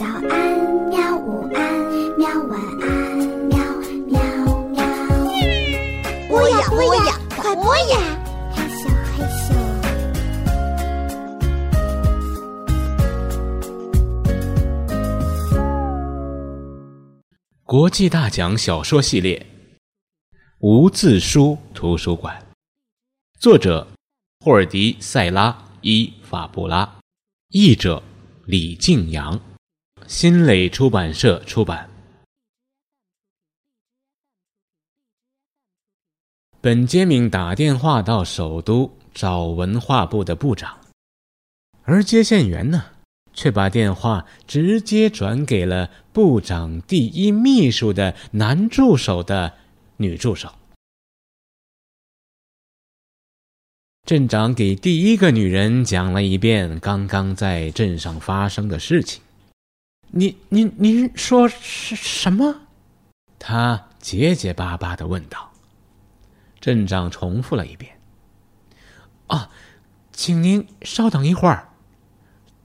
早安，喵！午安，喵！晚安，喵喵喵。播呀播呀，快播呀！害羞害羞。国际大奖小说系列《无字书图书馆》，作者霍尔迪·塞拉·伊法布拉，译者李静阳，新蕾出版社出版。本杰明打电话到首都找文化部的部长，而接线员呢？却把电话直接转给了部长第一秘书的男助手的女助手。镇长给第一个女人讲了一遍刚刚在镇上发生的事情。您您您说是什么？他结结巴巴的问道。镇长重复了一遍：“啊，请您稍等一会儿。”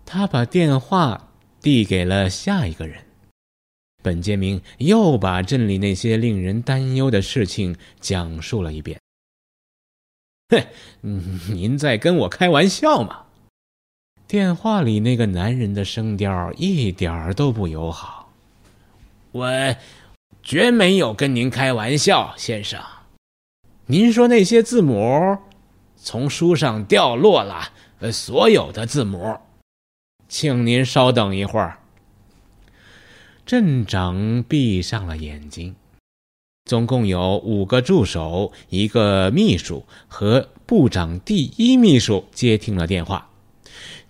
他把电话递给了下一个人。本杰明又把镇里那些令人担忧的事情讲述了一遍。哼，您在跟我开玩笑吗？电话里那个男人的声调一点儿都不友好。我绝没有跟您开玩笑，先生。您说那些字母从书上掉落了，呃，所有的字母。请您稍等一会儿。镇长闭上了眼睛。总共有五个助手、一个秘书和部长第一秘书接听了电话。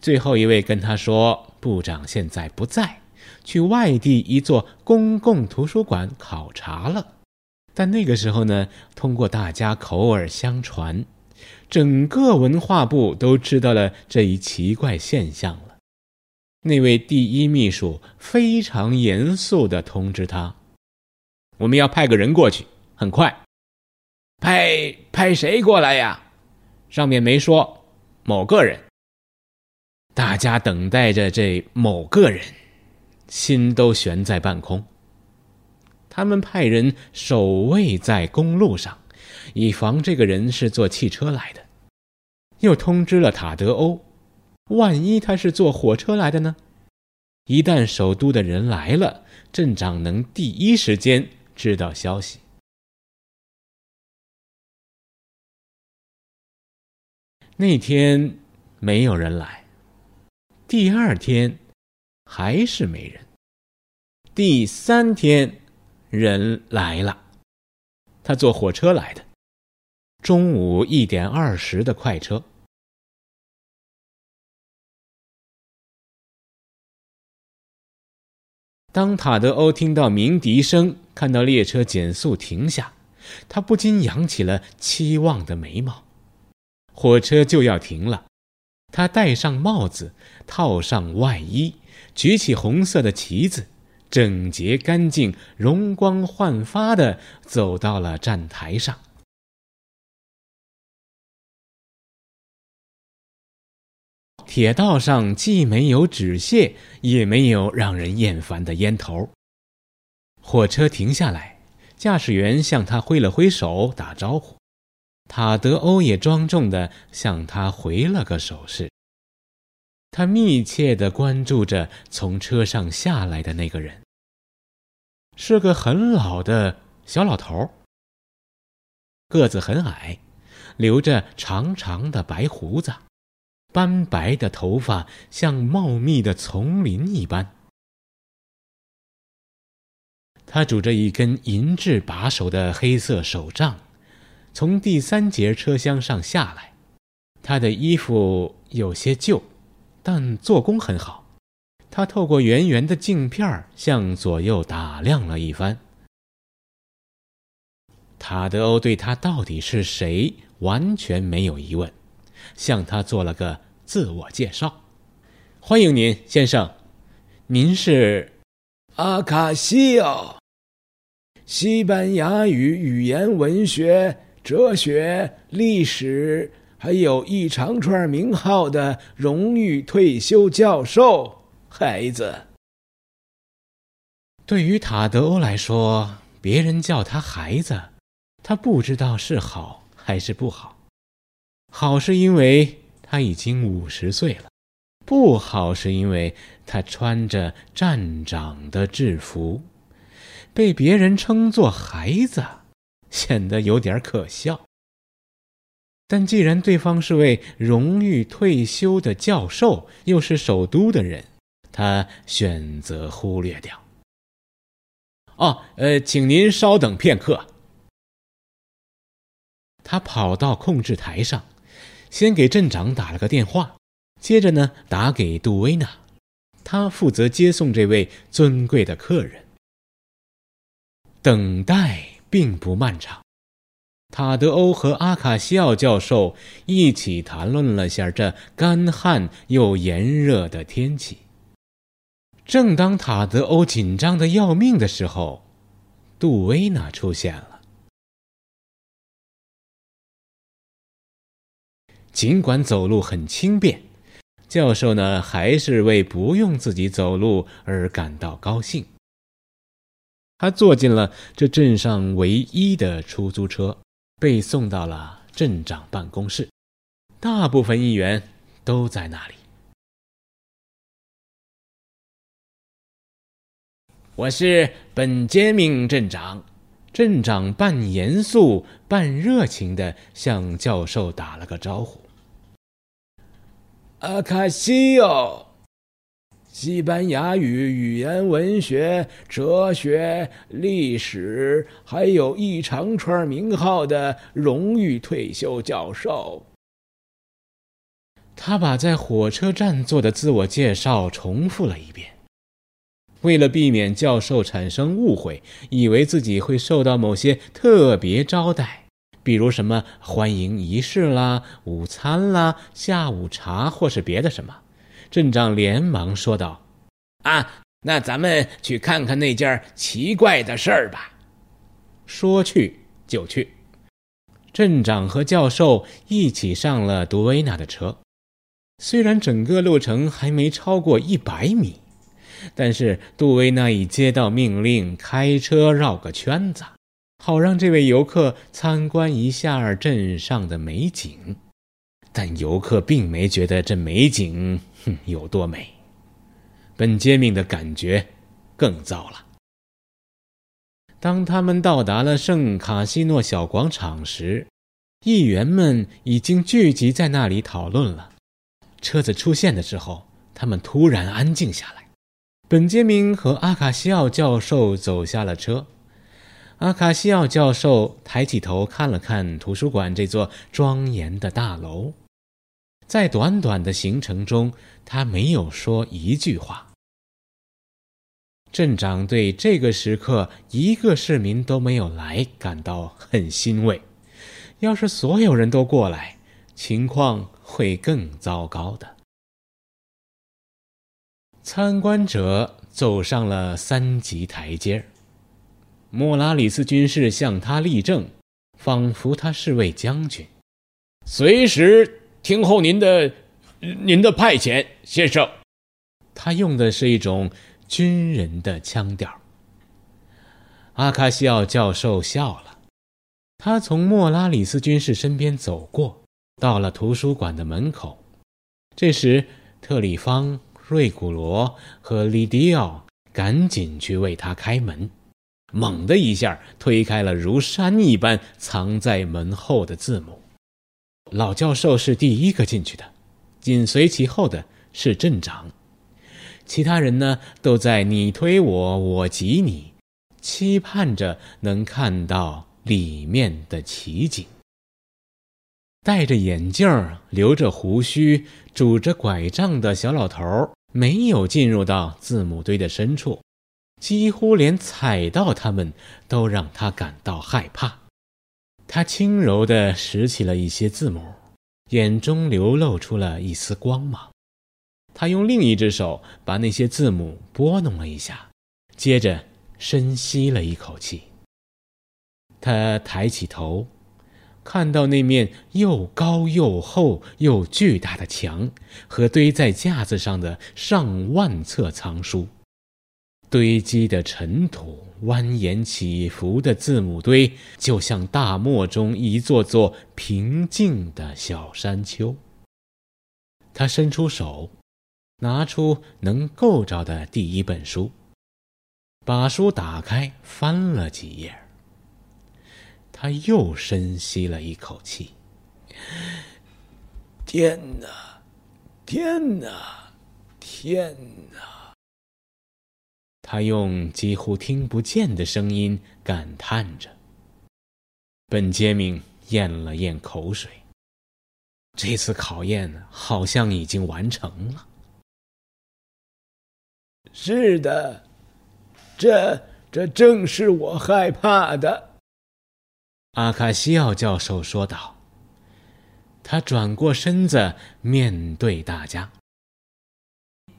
最后一位跟他说：“部长现在不在，去外地一座公共图书馆考察了。”但那个时候呢，通过大家口耳相传，整个文化部都知道了这一奇怪现象了。那位第一秘书非常严肃的通知他：“我们要派个人过去，很快。派派谁过来呀？上面没说某个人。大家等待着这某个人，心都悬在半空。他们派人守卫在公路上，以防这个人是坐汽车来的。又通知了塔德欧。”万一他是坐火车来的呢？一旦首都的人来了，镇长能第一时间知道消息。那天没有人来，第二天还是没人，第三天人来了，他坐火车来的，中午一点二十的快车。当塔德欧听到鸣笛声，看到列车减速停下，他不禁扬起了期望的眉毛。火车就要停了，他戴上帽子，套上外衣，举起红色的旗子，整洁干净、容光焕发地走到了站台上。铁道上既没有纸屑，也没有让人厌烦的烟头。火车停下来，驾驶员向他挥了挥手打招呼，塔德欧也庄重地向他回了个手势。他密切地关注着从车上下来的那个人，是个很老的小老头，个子很矮，留着长长的白胡子。斑白的头发像茂密的丛林一般。他拄着一根银质把手的黑色手杖，从第三节车厢上下来。他的衣服有些旧，但做工很好。他透过圆圆的镜片向左右打量了一番。塔德欧对他到底是谁完全没有疑问，向他做了个。自我介绍，欢迎您，先生。您是阿卡西奥，西班牙语语言文学、哲学、历史，还有一长串名号的荣誉退休教授，孩子。对于塔德欧来说，别人叫他孩子，他不知道是好还是不好。好是因为他已经五十岁了，不好是因为他穿着站长的制服，被别人称作孩子，显得有点可笑。但既然对方是位荣誉退休的教授，又是首都的人，他选择忽略掉。哦，呃，请您稍等片刻。他跑到控制台上，先给镇长打了个电话，接着呢打给杜威娜，他负责接送这位尊贵的客人。等待并不漫长。塔德欧和阿卡西奥教授一起谈论了下这干旱又炎热的天气。正当塔德欧紧张的要命的时候，杜威娜出现了。尽管走路很轻便，教授呢还是为不用自己走路而感到高兴。他坐进了这镇上唯一的出租车。被送到了镇长办公室，大部分议员都在那里。我是本杰明镇长，镇长半严肃半热情的向教授打了个招呼。阿卡西奥。西班牙语、语言、文学、哲学、历史，还有一长串名号的荣誉退休教授。他把在火车站做的自我介绍重复了一遍，为了避免教授产生误会，以为自己会受到某些特别招待，比如什么欢迎仪式啦、午餐啦、下午茶或是别的什么。镇长连忙说道：“啊，那咱们去看看那件奇怪的事儿吧。”说去就去，镇长和教授一起上了杜威娜的车。虽然整个路程还没超过一百米，但是杜威娜已接到命令，开车绕个圈子，好让这位游客参观一下镇上的美景。但游客并没觉得这美景有多美，本杰明的感觉更糟了。当他们到达了圣卡西诺小广场时，议员们已经聚集在那里讨论了。车子出现的时候，他们突然安静下来。本杰明和阿卡西奥教授走下了车。阿卡西奥教授抬起头看了看图书馆这座庄严的大楼。在短短的行程中，他没有说一句话。镇长对这个时刻一个市民都没有来感到很欣慰。要是所有人都过来，情况会更糟糕的。参观者走上了三级台阶莫拉里斯军士向他立正，仿佛他是位将军，随时。听候您的，您的派遣，先生。他用的是一种军人的腔调。阿卡西奥教授笑了，他从莫拉里斯军士身边走过，到了图书馆的门口。这时，特里方、瑞古罗和利迪奥赶紧去为他开门，猛的一下推开了如山一般藏在门后的字母。老教授是第一个进去的，紧随其后的是镇长，其他人呢都在你推我，我挤你，期盼着能看到里面的奇景。戴着眼镜、留着胡须、拄着拐杖的小老头没有进入到字母堆的深处，几乎连踩到他们都让他感到害怕。他轻柔地拾起了一些字母，眼中流露出了一丝光芒。他用另一只手把那些字母拨弄了一下，接着深吸了一口气。他抬起头，看到那面又高又厚又巨大的墙和堆在架子上的上万册藏书，堆积的尘土。蜿蜒起伏的字母堆，就像大漠中一座座平静的小山丘。他伸出手，拿出能够着的第一本书，把书打开，翻了几页。他又深吸了一口气。天哪！天哪！天哪！他用几乎听不见的声音感叹着。本杰明咽了咽口水。这次考验好像已经完成了。是的，这这正是我害怕的。阿卡西奥教授说道。他转过身子面对大家。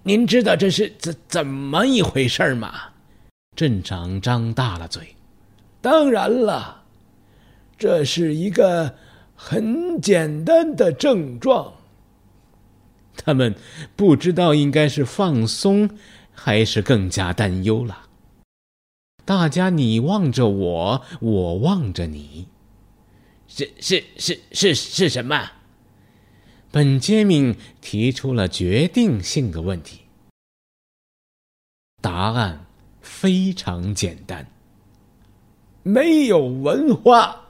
您知道这是怎怎么一回事吗？镇长张大了嘴。当然了，这是一个很简单的症状。他们不知道应该是放松，还是更加担忧了。大家你望着我，我望着你。是是是是是什么？本杰明提出了决定性的问题。答案非常简单：没有文化。